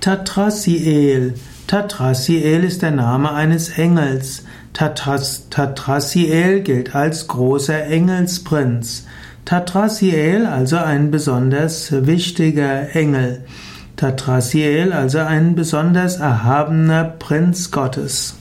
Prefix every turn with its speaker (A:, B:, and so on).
A: Tatrasiel. Tatrasiel ist der Name eines Engels. Tatras, Tatrasiel gilt als großer Engelsprinz. Tatrasiel also ein besonders wichtiger Engel. Tatrasiel also ein besonders erhabener Prinz Gottes.